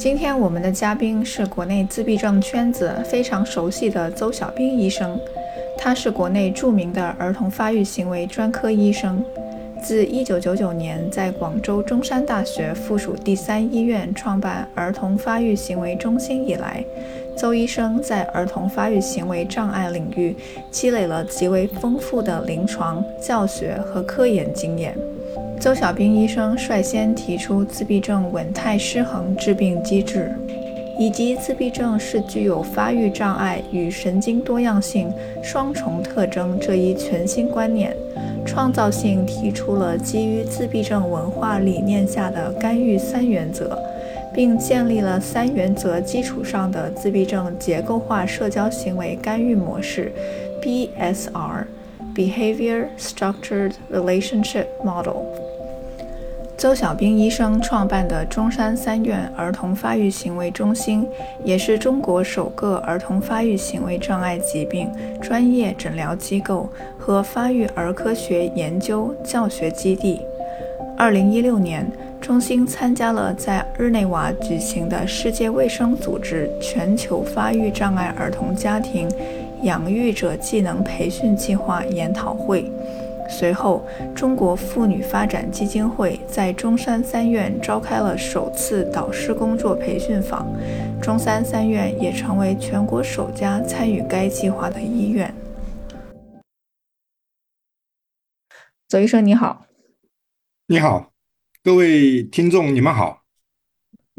今天我们的嘉宾是国内自闭症圈子非常熟悉的邹小兵医生，他是国内著名的儿童发育行为专科医生。自1999年在广州中山大学附属第三医院创办儿童发育行为中心以来，邹医生在儿童发育行为障碍领域积累了极为丰富的临床、教学和科研经验。邹小兵医生率先提出自闭症稳态失衡致病机制，以及自闭症是具有发育障碍与神经多样性双重特征这一全新观念，创造性提出了基于自闭症文化理念下的干预三原则，并建立了三原则基础上的自闭症结构化社交行为干预模式 （BSR，Behavior Structured Relationship Model）。邹小兵医生创办的中山三院儿童发育行为中心，也是中国首个儿童发育行为障碍疾病专业诊疗机构和发育儿科学研究教学基地。二零一六年，中心参加了在日内瓦举行的世界卫生组织全球发育障碍儿童家庭养育者技能培训计划研讨会。随后，中国妇女发展基金会在中山三院召开了首次导师工作培训坊，中山三院也成为全国首家参与该计划的医院。左医生，你好。你好，各位听众，你们好。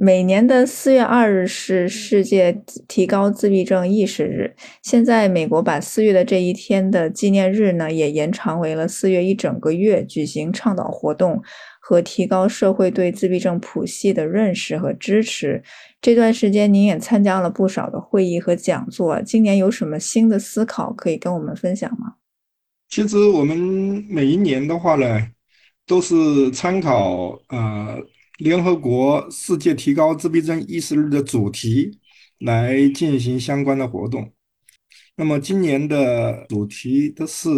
每年的四月二日是世界提高自闭症意识日。现在，美国把四月的这一天的纪念日呢，也延长为了四月一整个月，举行倡导活动和提高社会对自闭症谱系的认识和支持。这段时间，您也参加了不少的会议和讲座。今年有什么新的思考可以跟我们分享吗？其实，我们每一年的话呢，都是参考呃。联合国世界提高自闭症意识日的主题来进行相关的活动。那么今年的主题的是，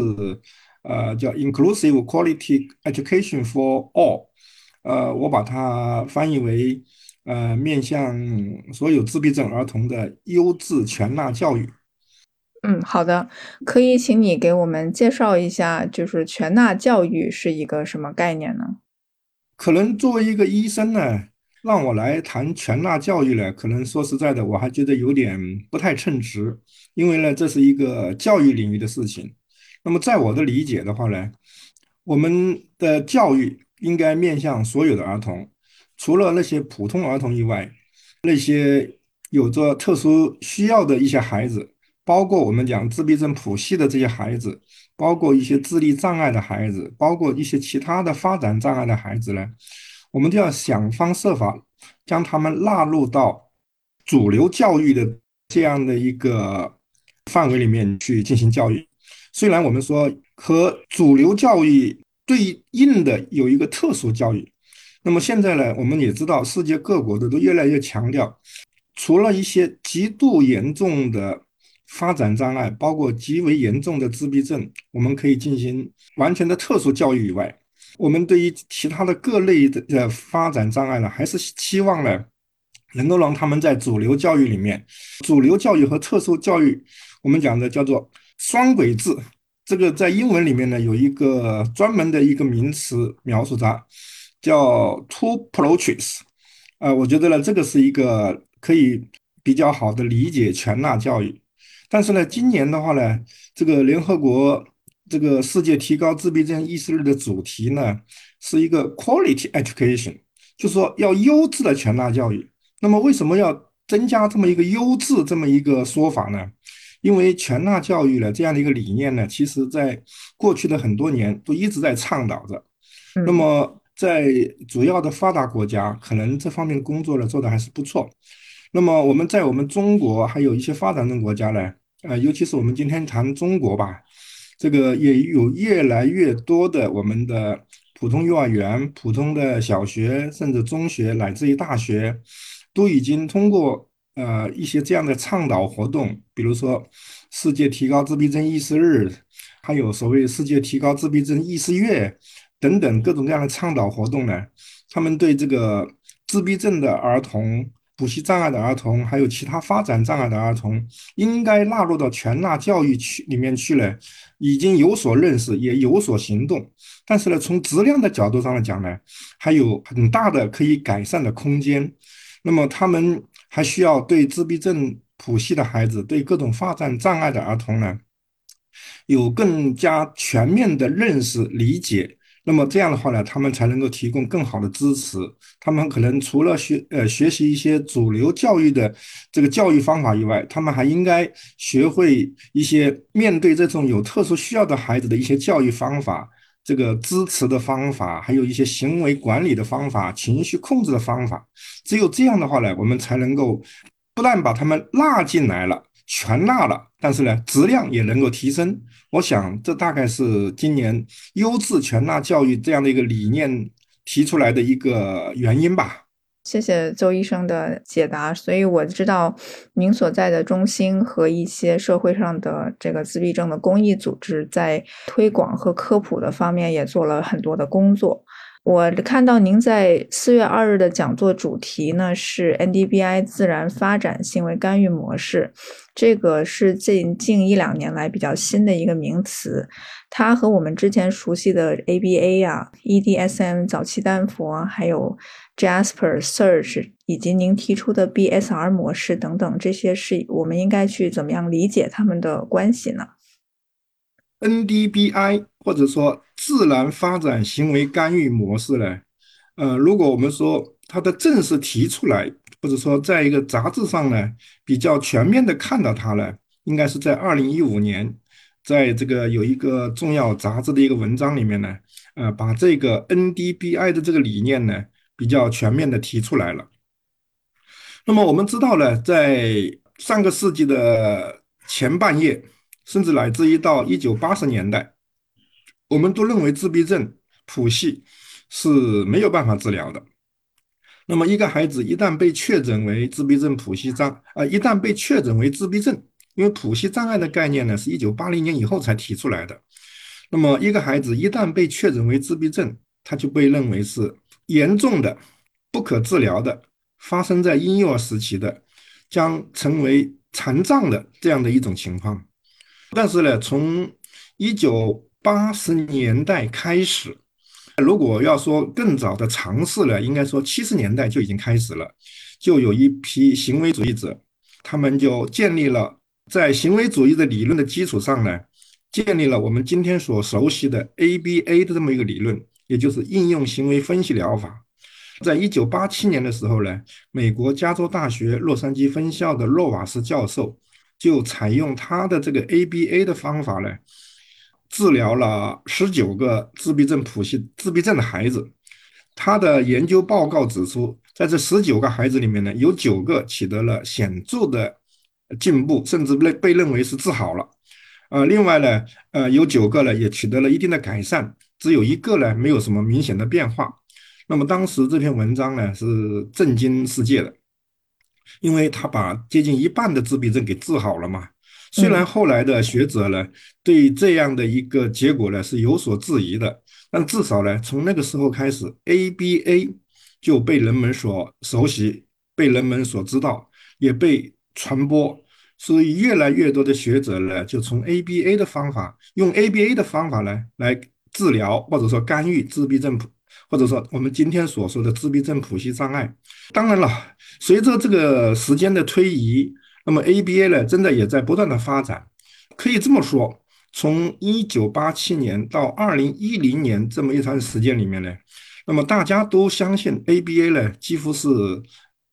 呃，叫 Inclusive Quality Education for All。呃，我把它翻译为，呃，面向所有自闭症儿童的优质全纳教育。嗯，好的，可以请你给我们介绍一下，就是全纳教育是一个什么概念呢？可能作为一个医生呢，让我来谈全纳教育呢，可能说实在的，我还觉得有点不太称职，因为呢，这是一个教育领域的事情。那么在我的理解的话呢，我们的教育应该面向所有的儿童，除了那些普通儿童以外，那些有着特殊需要的一些孩子，包括我们讲自闭症谱系的这些孩子。包括一些智力障碍的孩子，包括一些其他的发展障碍的孩子呢，我们都要想方设法将他们纳入到主流教育的这样的一个范围里面去进行教育。虽然我们说和主流教育对应的有一个特殊教育，那么现在呢，我们也知道世界各国的都越来越强调，除了一些极度严重的。发展障碍包括极为严重的自闭症，我们可以进行完全的特殊教育以外，我们对于其他的各类的呃发展障碍呢，还是期望呢，能够让他们在主流教育里面，主流教育和特殊教育，我们讲的叫做双轨制。这个在英文里面呢，有一个专门的一个名词描述它，叫 two approaches。呃，我觉得呢，这个是一个可以比较好的理解全纳教育。但是呢，今年的话呢，这个联合国这个世界提高自闭症意识日的主题呢，是一个 quality education，就是说要优质的全纳教育。那么为什么要增加这么一个优质这么一个说法呢？因为全纳教育呢这样的一个理念呢，其实在过去的很多年都一直在倡导着。那么在主要的发达国家，可能这方面工作呢做的还是不错。那么我们在我们中国还有一些发展中国家呢，呃，尤其是我们今天谈中国吧，这个也有越来越多的我们的普通幼儿园、普通的小学，甚至中学乃至于大学，都已经通过呃一些这样的倡导活动，比如说世界提高自闭症意识日，还有所谓世界提高自闭症意识月。等等各种各样的倡导活动呢，他们对这个自闭症的儿童、补习障碍的儿童，还有其他发展障碍的儿童，应该纳入到全纳教育去里面去呢，已经有所认识，也有所行动。但是呢，从质量的角度上来讲呢，还有很大的可以改善的空间。那么他们还需要对自闭症谱系的孩子，对各种发展障碍的儿童呢，有更加全面的认识理解。那么这样的话呢，他们才能够提供更好的支持。他们可能除了学呃学习一些主流教育的这个教育方法以外，他们还应该学会一些面对这种有特殊需要的孩子的一些教育方法、这个支持的方法，还有一些行为管理的方法、情绪控制的方法。只有这样的话呢，我们才能够不但把他们纳进来了。全纳了，但是呢，质量也能够提升。我想，这大概是今年优质全纳教育这样的一个理念提出来的一个原因吧。谢谢周医生的解答。所以我知道您所在的中心和一些社会上的这个自闭症的公益组织在推广和科普的方面也做了很多的工作。我看到您在四月二日的讲座主题呢是 NDBI 自然发展行为干预模式，这个是近近一两年来比较新的一个名词，它和我们之前熟悉的 ABA 啊、EDSM 早期丹佛，还有 Jasper Search 以及您提出的 BSR 模式等等，这些是我们应该去怎么样理解他们的关系呢？NDBI 或者说自然发展行为干预模式呢？呃，如果我们说它的正式提出来，或者说在一个杂志上呢比较全面的看到它呢，应该是在二零一五年，在这个有一个重要杂志的一个文章里面呢，呃，把这个 NDBI 的这个理念呢比较全面的提出来了。那么我们知道呢，在上个世纪的前半叶。甚至乃至于到一九八十年代，我们都认为自闭症谱系是没有办法治疗的。那么，一个孩子一旦被确诊为自闭症谱系障啊，一旦被确诊为自闭症，因为谱系障碍的概念呢，是一九八零年以后才提出来的。那么，一个孩子一旦被确诊为自闭症，他就被认为是严重的、不可治疗的，发生在婴幼儿时期的，将成为残障的这样的一种情况。但是呢，从一九八十年代开始，如果要说更早的尝试呢，应该说七十年代就已经开始了，就有一批行为主义者，他们就建立了在行为主义的理论的基础上呢，建立了我们今天所熟悉的 ABA 的这么一个理论，也就是应用行为分析疗法。在一九八七年的时候呢，美国加州大学洛杉矶分校的洛瓦斯教授。就采用他的这个 ABA 的方法呢，治疗了十九个自闭症谱系自闭症的孩子。他的研究报告指出，在这十九个孩子里面呢，有九个取得了显著的进步，甚至被被认为是治好了。呃，另外呢，呃，有九个呢也取得了一定的改善，只有一个呢没有什么明显的变化。那么当时这篇文章呢是震惊世界的。因为他把接近一半的自闭症给治好了嘛，虽然后来的学者呢对这样的一个结果呢是有所质疑的，但至少呢从那个时候开始，ABA 就被人们所熟悉，被人们所知道，也被传播，所以越来越多的学者呢就从 ABA 的方法，用 ABA 的方法呢来治疗或者说干预自闭症。或者说我们今天所说的自闭症谱系障碍，当然了，随着这个时间的推移，那么 ABA 呢，真的也在不断的发展。可以这么说，从一九八七年到二零一零年这么一段时间里面呢，那么大家都相信 ABA 呢，几乎是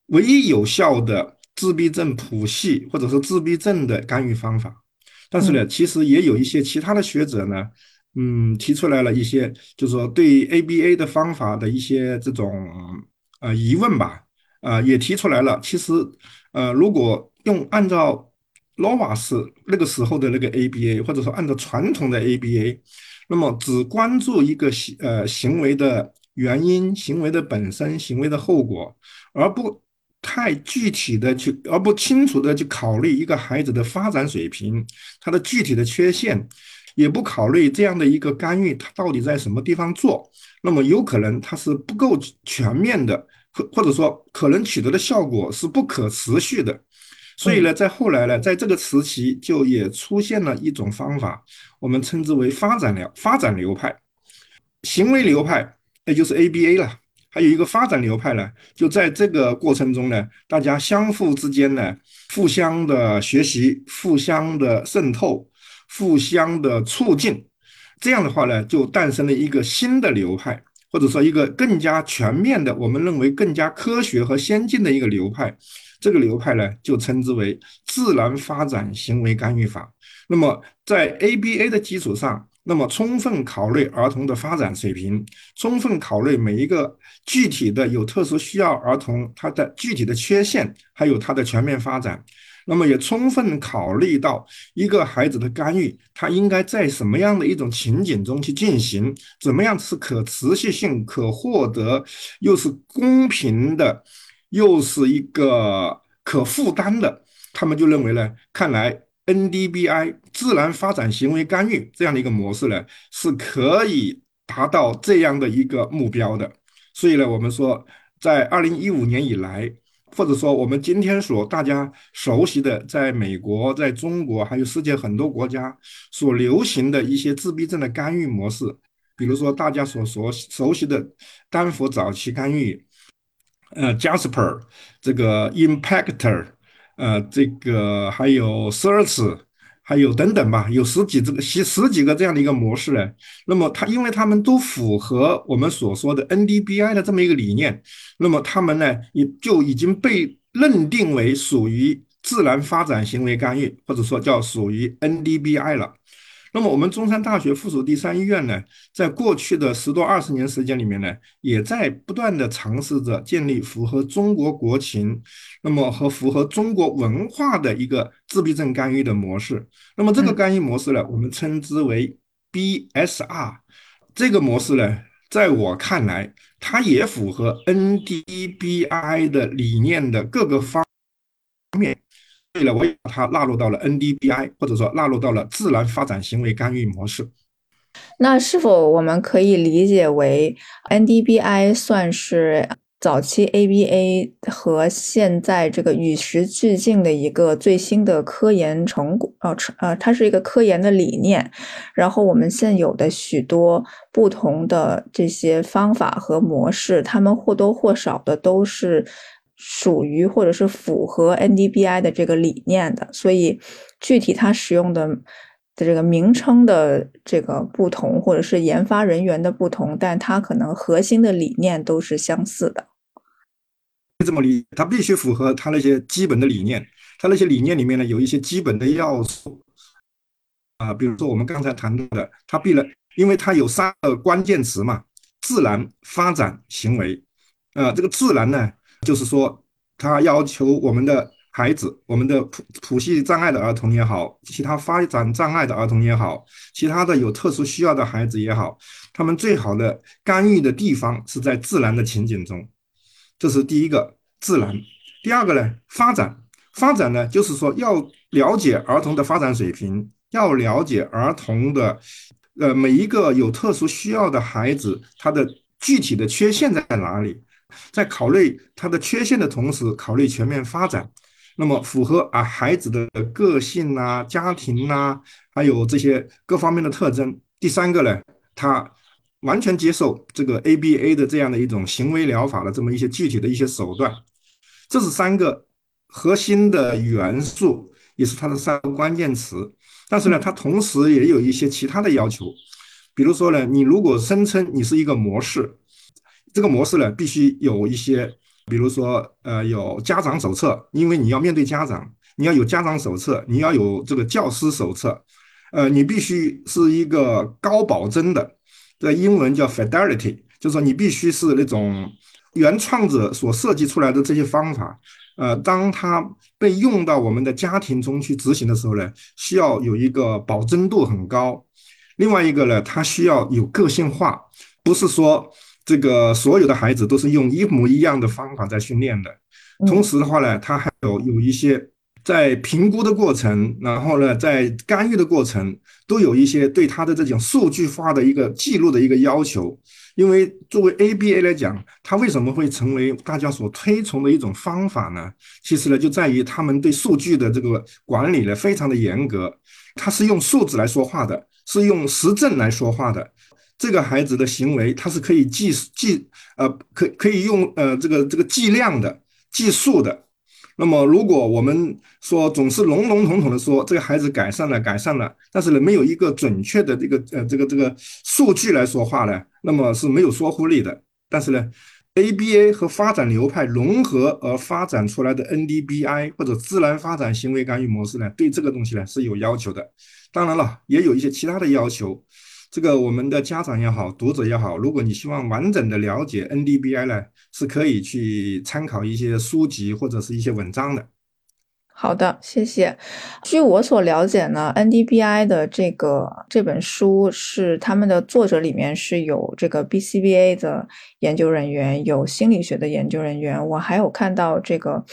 唯一有效的自闭症谱系或者说自闭症的干预方法。但是呢，其实也有一些其他的学者呢。嗯，提出来了一些，就是说对 ABA 的方法的一些这种呃疑问吧，啊，也提出来了。其实，呃，如果用按照 Lovas 那个时候的那个 ABA，或者说按照传统的 ABA，那么只关注一个行呃行为的原因、行为的本身、行为的后果，而不太具体的去，而不清楚的去考虑一个孩子的发展水平，他的具体的缺陷。也不考虑这样的一个干预，它到底在什么地方做？那么有可能它是不够全面的，或或者说可能取得的效果是不可持续的。所以呢，在后来呢，在这个时期就也出现了一种方法，我们称之为发展流发展流派、行为流派，也就是 ABA 了。还有一个发展流派呢，就在这个过程中呢，大家相互之间呢，互相的学习，互相的渗透。互相的促进，这样的话呢，就诞生了一个新的流派，或者说一个更加全面的，我们认为更加科学和先进的一个流派。这个流派呢，就称之为自然发展行为干预法。那么，在 ABA 的基础上，那么充分考虑儿童的发展水平，充分考虑每一个具体的有特殊需要儿童他的具体的缺陷，还有他的全面发展。那么也充分考虑到一个孩子的干预，他应该在什么样的一种情景中去进行，怎么样是可持续性、可获得，又是公平的，又是一个可负担的，他们就认为呢，看来 NDBI 自然发展行为干预这样的一个模式呢，是可以达到这样的一个目标的。所以呢，我们说，在二零一五年以来。或者说，我们今天所大家熟悉的，在美国、在中国，还有世界很多国家所流行的一些自闭症的干预模式，比如说大家所所熟悉的丹佛早期干预，呃，Jasper 这个 Impactor，呃，这个还有 Search。还有等等吧，有十几这个十十几个这样的一个模式呢。那么它因为它们都符合我们所说的 NDBI 的这么一个理念，那么它们呢也就已经被认定为属于自然发展行为干预，或者说叫属于 NDBI 了。那么，我们中山大学附属第三医院呢，在过去的十多二十年时间里面呢，也在不断的尝试着建立符合中国国情，那么和符合中国文化的一个自闭症干预的模式。那么这个干预模式呢，我们称之为 BSR。这个模式呢，在我看来，它也符合 NDBI 的理念的各个方面。对了，我也把它纳入到了 NDBI，或者说纳入到了自然发展行为干预模式。那是否我们可以理解为 NDBI 算是早期 ABA 和现在这个与时俱进的一个最新的科研成果？呃，呃，它是一个科研的理念。然后我们现有的许多不同的这些方法和模式，它们或多或少的都是。属于或者是符合 NDBI 的这个理念的，所以具体它使用的的这个名称的这个不同，或者是研发人员的不同，但它可能核心的理念都是相似的。这么理，它必须符合它那些基本的理念。它那些理念里面呢，有一些基本的要素啊，比如说我们刚才谈到的，它必然，因为它有三个关键词嘛：自然发展行为。啊，这个自然呢？就是说，他要求我们的孩子，我们的谱谱系障碍的儿童也好，其他发展障碍的儿童也好，其他的有特殊需要的孩子也好，他们最好的干预的地方是在自然的情景中。这是第一个自然。第二个呢，发展。发展呢，就是说要了解儿童的发展水平，要了解儿童的，呃，每一个有特殊需要的孩子，他的具体的缺陷在哪里。在考虑他的缺陷的同时，考虑全面发展，那么符合啊孩子的个性呐、家庭呐，还有这些各方面的特征。第三个呢，他完全接受这个 ABA 的这样的一种行为疗法的这么一些具体的一些手段。这是三个核心的元素，也是它的三个关键词。但是呢，它同时也有一些其他的要求，比如说呢，你如果声称你是一个模式。这个模式呢，必须有一些，比如说，呃，有家长手册，因为你要面对家长，你要有家长手册，你要有这个教师手册，呃，你必须是一个高保真的，这英文叫 fidelity，就是说你必须是那种原创者所设计出来的这些方法，呃，当它被用到我们的家庭中去执行的时候呢，需要有一个保真度很高。另外一个呢，它需要有个性化，不是说这个所有的孩子都是用一模一样的方法在训练的。同时的话呢，他还有有一些。在评估的过程，然后呢，在干预的过程，都有一些对他的这种数据化的一个记录的一个要求。因为作为 ABA 来讲，它为什么会成为大家所推崇的一种方法呢？其实呢，就在于他们对数据的这个管理呢非常的严格。它是用数字来说话的，是用实证来说话的。这个孩子的行为，它是可以计计呃，可可以用呃这个这个计量的、计数的。那么，如果我们说总是笼笼统统的说这个孩子改善了，改善了，但是呢，没有一个准确的这个呃这个这个数据来说话呢，那么是没有说服力的。但是呢，ABA 和发展流派融合而发展出来的 NDBI 或者自然发展行为干预模式呢，对这个东西呢是有要求的。当然了，也有一些其他的要求。这个我们的家长也好，读者也好，如果你希望完整的了解 NDBI 呢，是可以去参考一些书籍或者是一些文章的。好的，谢谢。据我所了解呢，NDBI 的这个这本书是他们的作者里面是有这个 BCBA 的研究人员，有心理学的研究人员，我还有看到这个。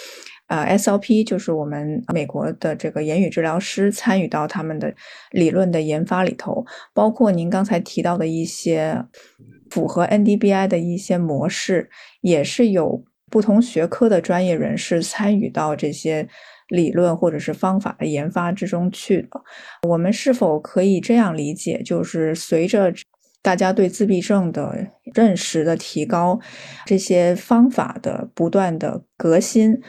呃，SLP 就是我们美国的这个言语治疗师参与到他们的理论的研发里头，包括您刚才提到的一些符合 NDBI 的一些模式，也是有不同学科的专业人士参与到这些理论或者是方法的研发之中去的。我们是否可以这样理解，就是随着大家对自闭症的认识的提高，这些方法的不断的革新？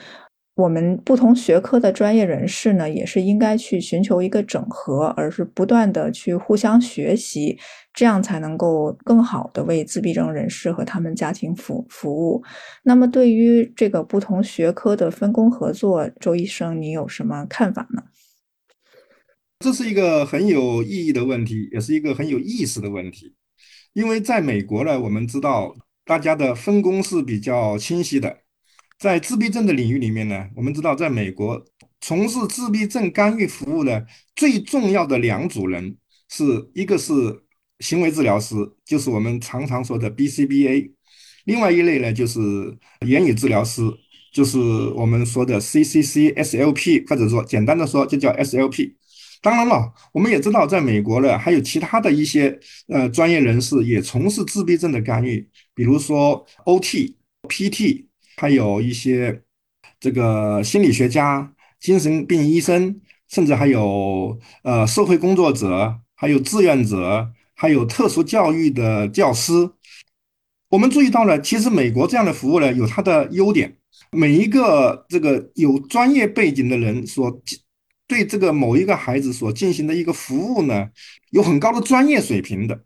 我们不同学科的专业人士呢，也是应该去寻求一个整合，而是不断的去互相学习，这样才能够更好的为自闭症人士和他们家庭服服务。那么，对于这个不同学科的分工合作，周医生，你有什么看法呢？这是一个很有意义的问题，也是一个很有意思的问题。因为在美国呢，我们知道大家的分工是比较清晰的。在自闭症的领域里面呢，我们知道，在美国从事自闭症干预服务的最重要的两组人，是一个是行为治疗师，就是我们常常说的 BCBA；另外一类呢，就是言语治疗师，就是我们说的 CCC/SLP，或者说简单的说就叫 SLP。当然了，我们也知道，在美国呢，还有其他的一些呃专业人士也从事自闭症的干预，比如说 OT、PT。还有一些这个心理学家、精神病医生，甚至还有呃社会工作者，还有志愿者，还有特殊教育的教师。我们注意到了，其实美国这样的服务呢，有它的优点。每一个这个有专业背景的人所对这个某一个孩子所进行的一个服务呢，有很高的专业水平的。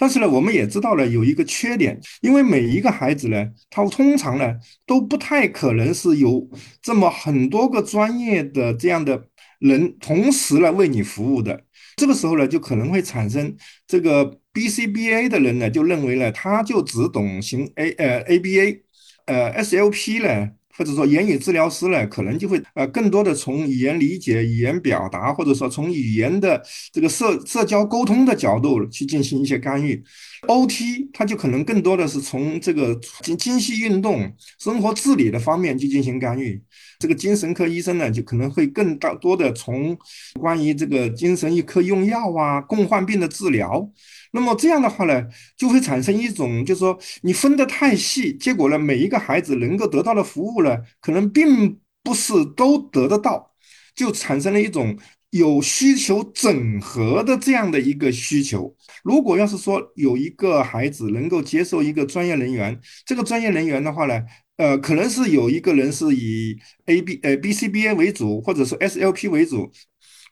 但是呢，我们也知道了有一个缺点，因为每一个孩子呢，他通常呢都不太可能是有这么很多个专业的这样的人同时来为你服务的。这个时候呢，就可能会产生这个 BCBA 的人呢，就认为呢，他就只懂行 A 呃 ABA，呃 SLP 呢。或者说言语治疗师呢，可能就会呃更多的从语言理解、语言表达，或者说从语言的这个社社交沟通的角度去进行一些干预。OT 它就可能更多的是从这个精精细运动、生活自理的方面去进行干预。这个精神科医生呢，就可能会更大多的从关于这个精神一科用药啊、共患病的治疗。那么这样的话呢，就会产生一种，就是说你分得太细，结果呢，每一个孩子能够得到的服务呢，可能并不是都得得到，就产生了一种有需求整合的这样的一个需求。如果要是说有一个孩子能够接受一个专业人员，这个专业人员的话呢，呃，可能是有一个人是以 A B 呃 B C B A 为主，或者是 S L P 为主，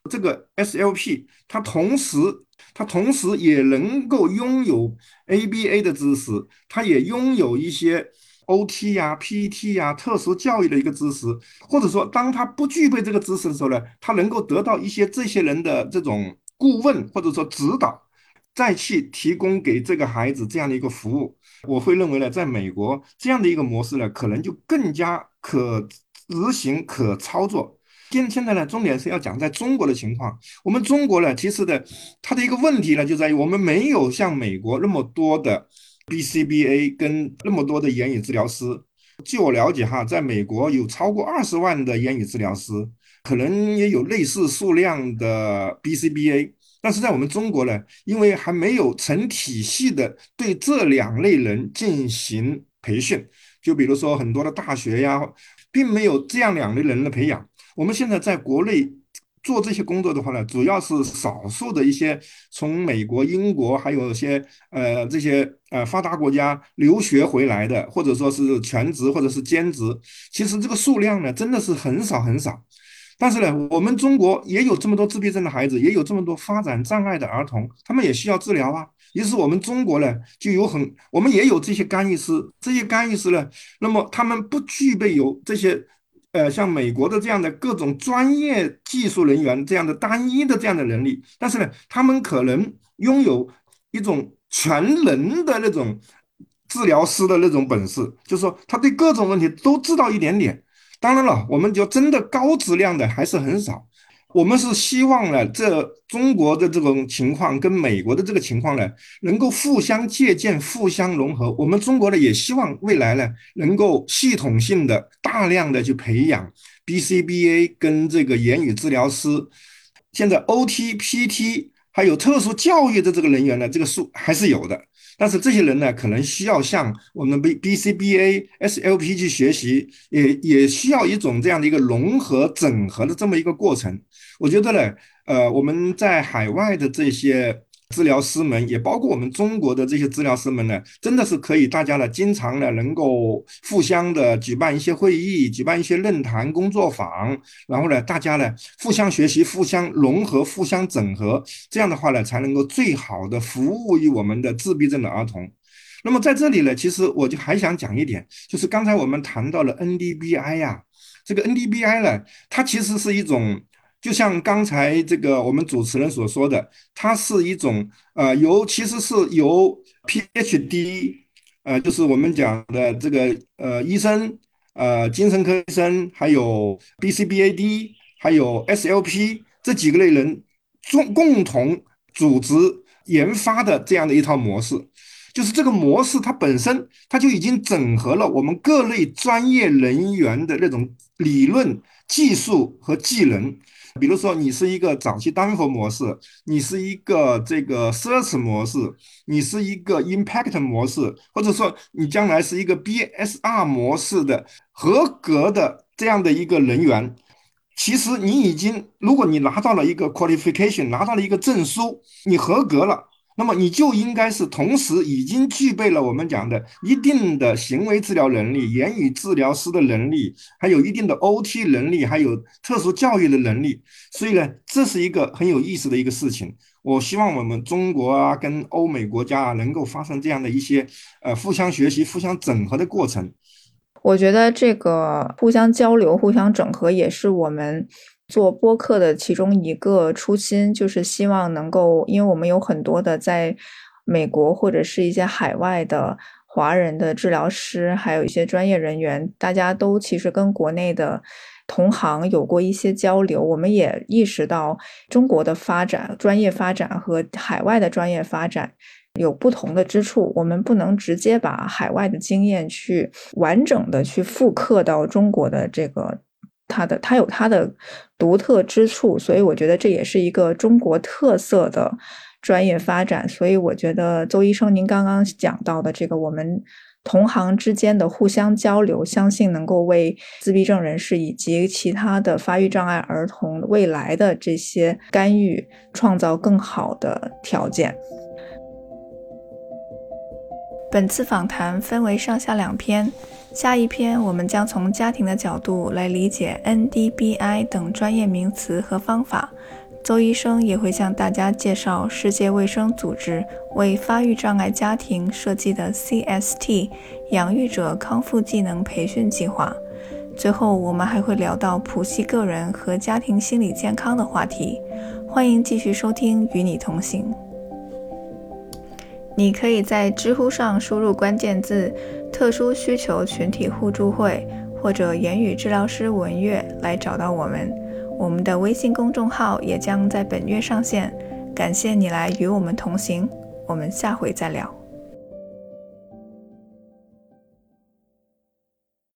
这个 S L P 它同时。他同时也能够拥有 ABA 的知识，他也拥有一些 OT 呀、PET 呀、特殊教育的一个知识，或者说，当他不具备这个知识的时候呢，他能够得到一些这些人的这种顾问或者说指导，再去提供给这个孩子这样的一个服务。我会认为呢，在美国这样的一个模式呢，可能就更加可执行、可操作。现现在呢，重点是要讲在中国的情况。我们中国呢，其实的它的一个问题呢，就在于我们没有像美国那么多的 BCBA 跟那么多的言语治疗师。据我了解哈，在美国有超过二十万的言语治疗师，可能也有类似数量的 BCBA。但是在我们中国呢，因为还没有成体系的对这两类人进行培训，就比如说很多的大学呀，并没有这样两类人的培养。我们现在在国内做这些工作的话呢，主要是少数的一些从美国、英国，还有一些呃这些呃发达国家留学回来的，或者说是全职或者是兼职，其实这个数量呢真的是很少很少。但是呢，我们中国也有这么多自闭症的孩子，也有这么多发展障碍的儿童，他们也需要治疗啊。于是我们中国呢就有很，我们也有这些干预师，这些干预师呢，那么他们不具备有这些。呃，像美国的这样的各种专业技术人员这样的单一的这样的能力，但是呢，他们可能拥有一种全能的那种治疗师的那种本事，就是说他对各种问题都知道一点点。当然了，我们就真的高质量的还是很少。我们是希望呢，这中国的这种情况跟美国的这个情况呢，能够互相借鉴、互相融合。我们中国呢，也希望未来呢，能够系统性的、大量的去培养 BCBA 跟这个言语治疗师。现在 OT、PT 还有特殊教育的这个人员呢，这个数还是有的。但是这些人呢，可能需要向我们 B B C B A S L P 去学习，也也需要一种这样的一个融合整合的这么一个过程。我觉得呢，呃，我们在海外的这些。治疗师们也包括我们中国的这些治疗师们呢，真的是可以大家呢经常呢能够互相的举办一些会议，举办一些论坛、工作坊，然后呢大家呢互相学习、互相融合、互相整合，这样的话呢才能够最好的服务于我们的自闭症的儿童。那么在这里呢，其实我就还想讲一点，就是刚才我们谈到了 NDBI 呀，这个 NDBI 呢，它其实是一种。就像刚才这个我们主持人所说的，它是一种呃由其实是由 PhD 呃就是我们讲的这个呃医生呃精神科医生，还有 BCBAD，还有 SLP 这几个类人共共同组织研发的这样的一套模式，就是这个模式它本身它就已经整合了我们各类专业人员的那种理论、技术和技能。比如说，你是一个早期单核模式，你是一个这个奢侈模式，你是一个 impact 模式，或者说你将来是一个 BSR 模式的合格的这样的一个人员，其实你已经，如果你拿到了一个 qualification，拿到了一个证书，你合格了。那么你就应该是同时已经具备了我们讲的一定的行为治疗能力、言语治疗师的能力，还有一定的 OT 能力，还有特殊教育的能力。所以呢，这是一个很有意思的一个事情。我希望我们中国啊，跟欧美国家啊，能够发生这样的一些呃互相学习、互相整合的过程。我觉得这个互相交流、互相整合也是我们。做播客的其中一个初心，就是希望能够，因为我们有很多的在美国或者是一些海外的华人的治疗师，还有一些专业人员，大家都其实跟国内的同行有过一些交流。我们也意识到中国的发展、专业发展和海外的专业发展有不同的之处，我们不能直接把海外的经验去完整的去复刻到中国的这个。它的它有它的独特之处，所以我觉得这也是一个中国特色的专业发展。所以我觉得邹医生您刚刚讲到的这个我们同行之间的互相交流，相信能够为自闭症人士以及其他的发育障碍儿童未来的这些干预创造更好的条件。本次访谈分为上下两篇。下一篇，我们将从家庭的角度来理解 NDBI 等专业名词和方法。邹医生也会向大家介绍世界卫生组织为发育障碍家庭设计的 CST 养育者康复技能培训计划。最后，我们还会聊到普系个人和家庭心理健康的话题。欢迎继续收听《与你同行》。你可以在知乎上输入关键字“特殊需求群体互助会”或者“言语治疗师文月”来找到我们。我们的微信公众号也将在本月上线。感谢你来与我们同行，我们下回再聊。